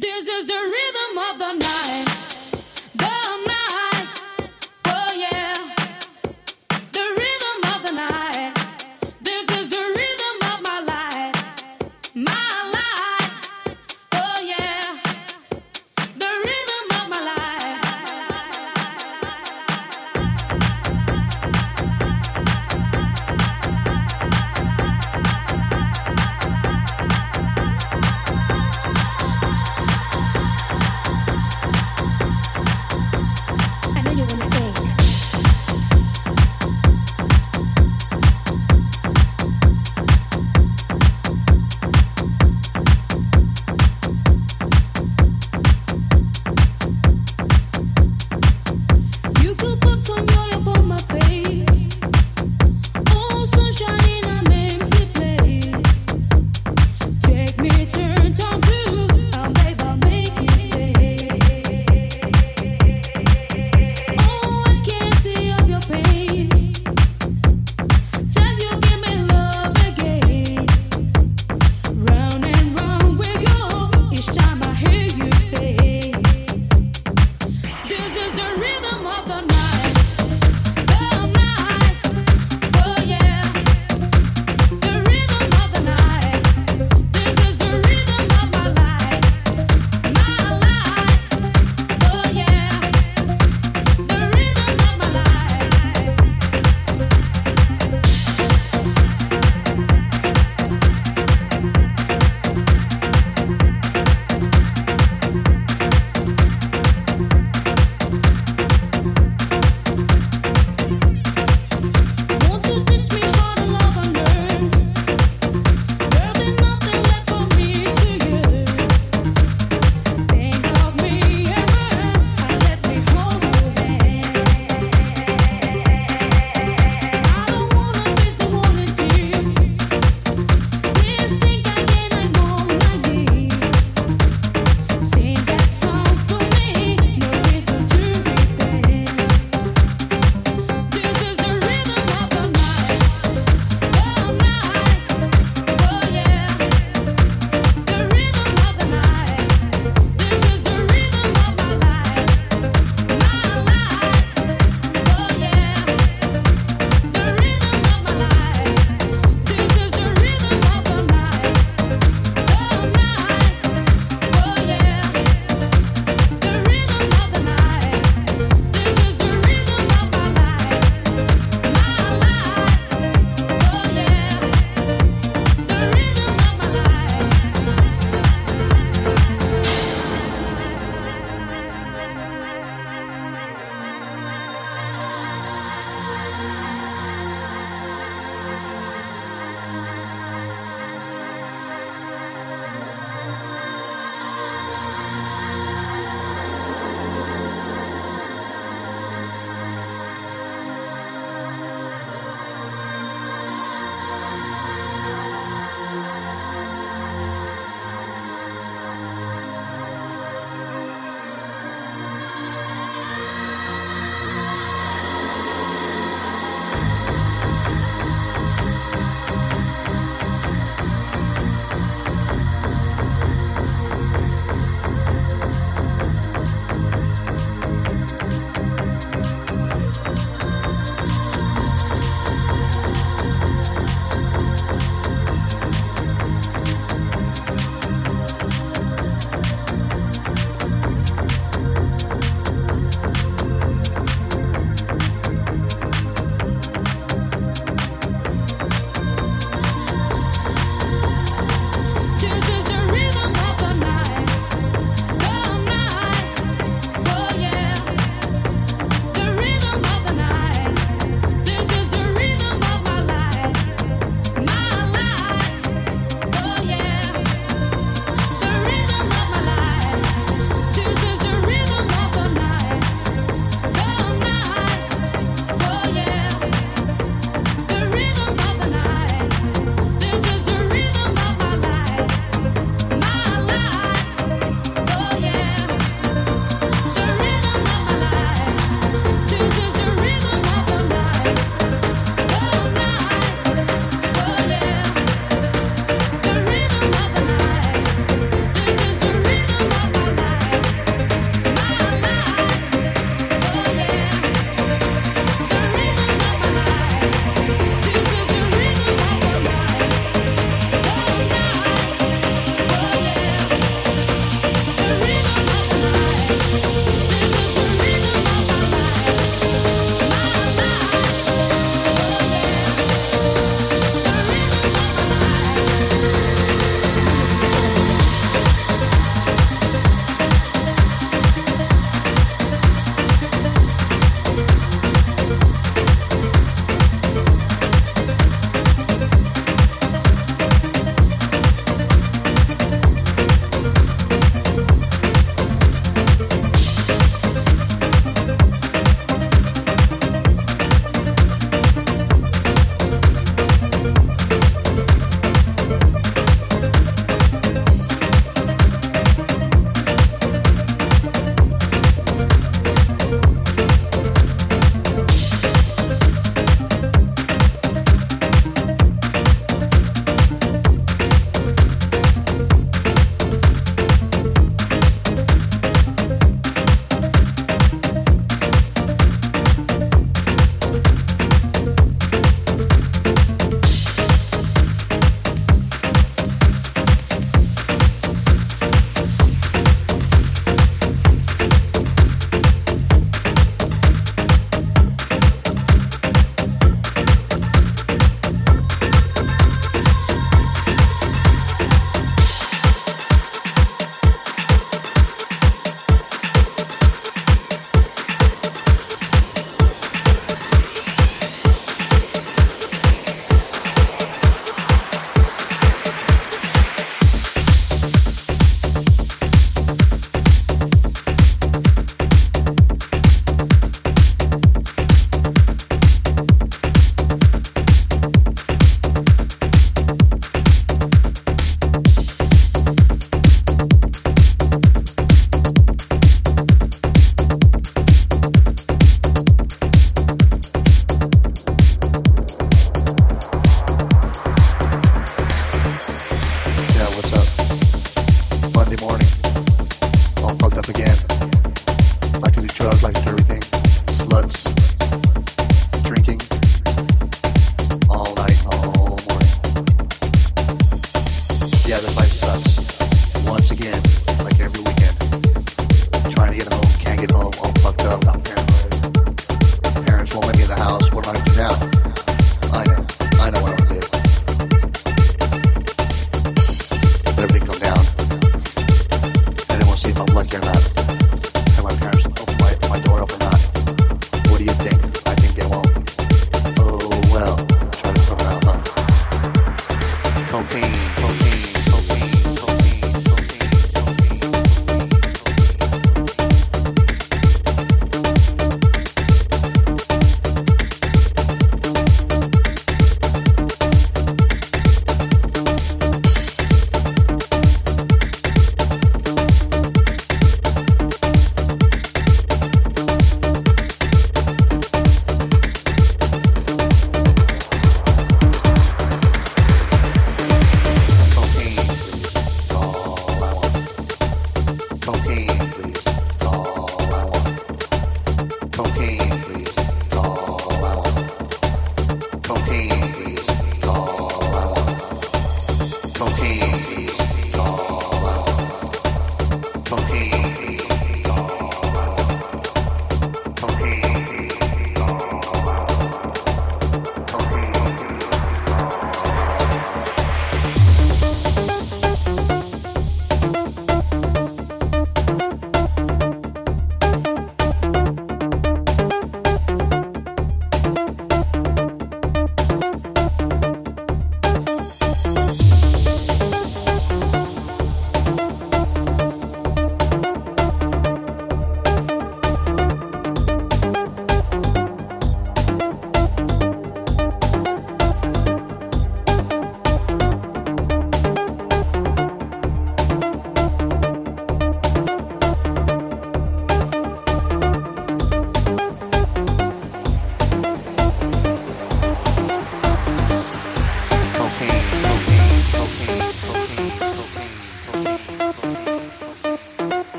This is the rhythm of the night.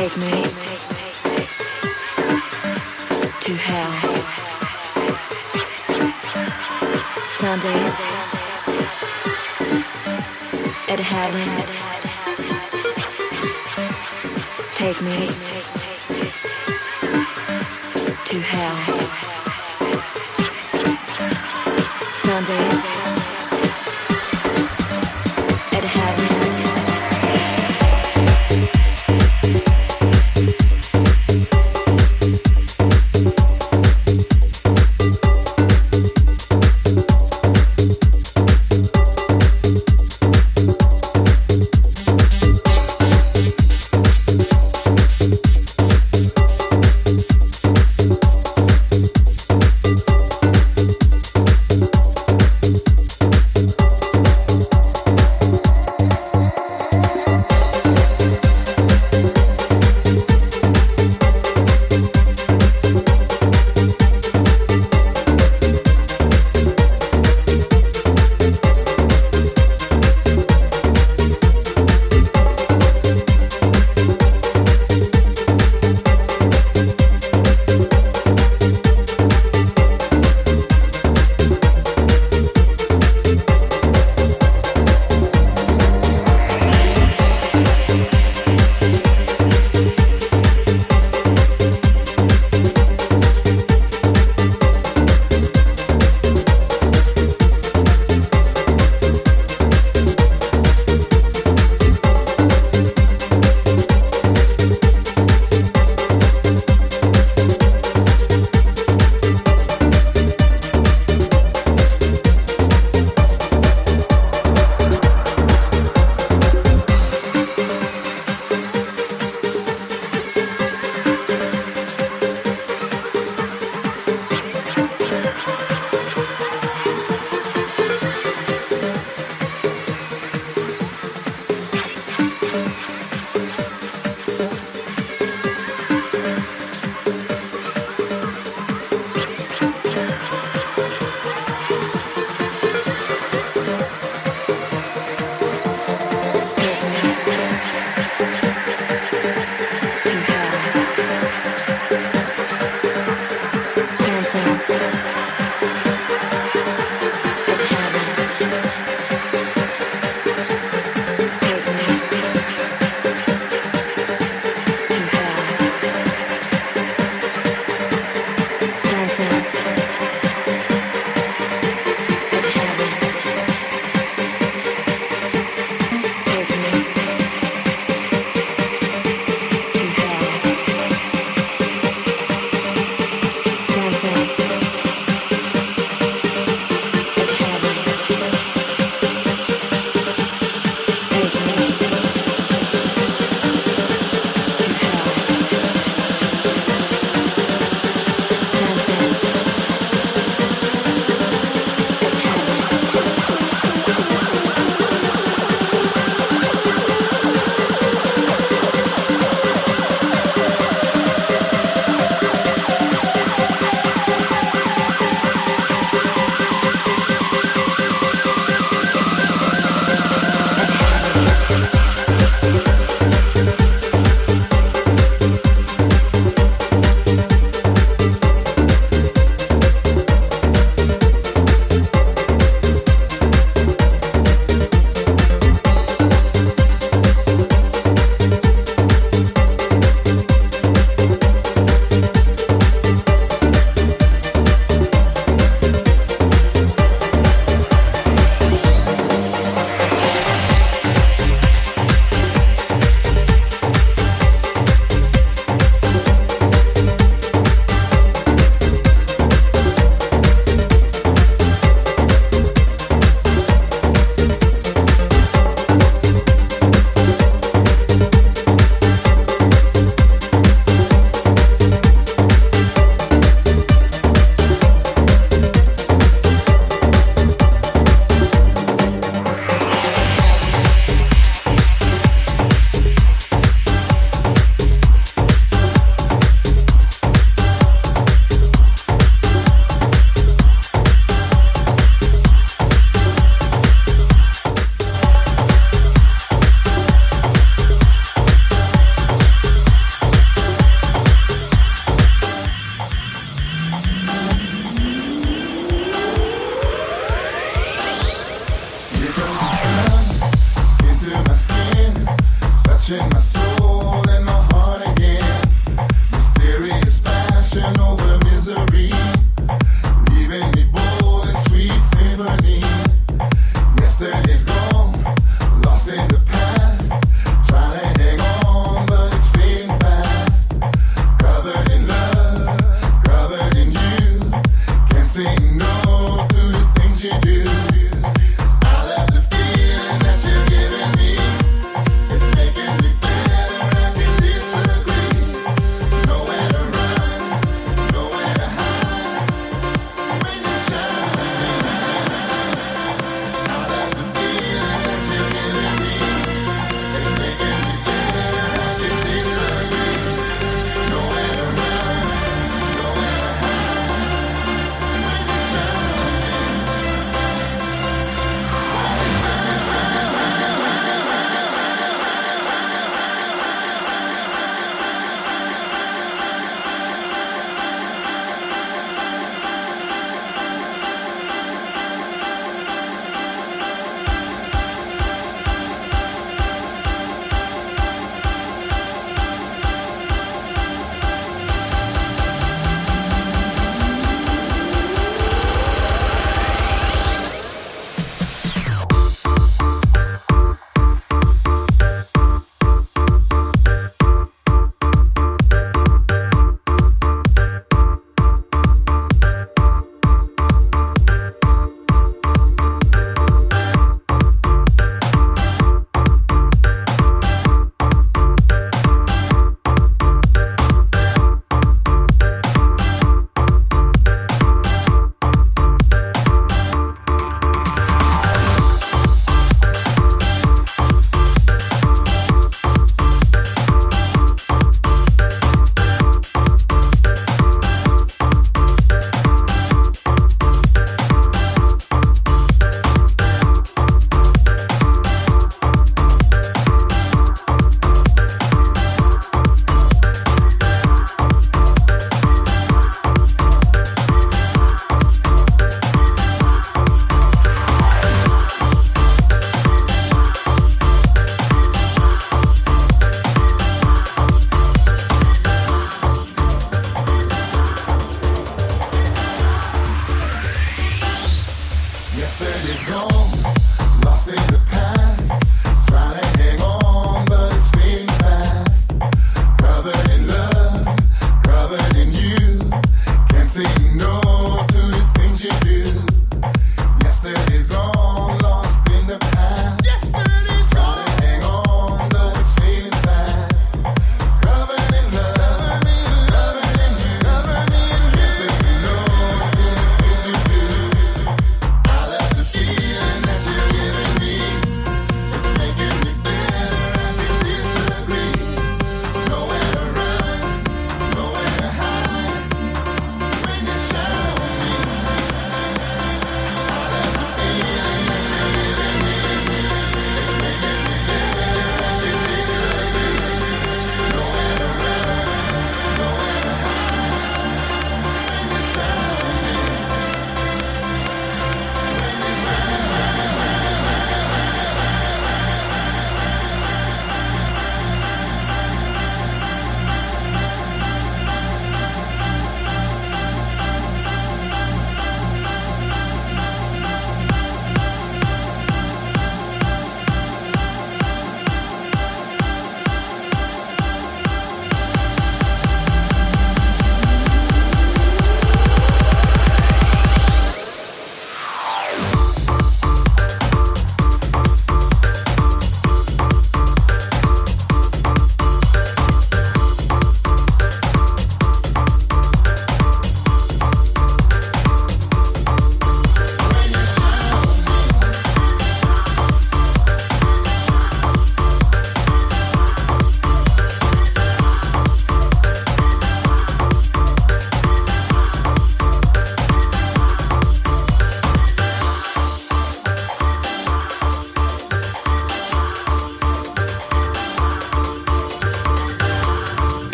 Take me to hell. Sundays at heaven. Take me to hell. Sundays. all through the things you do.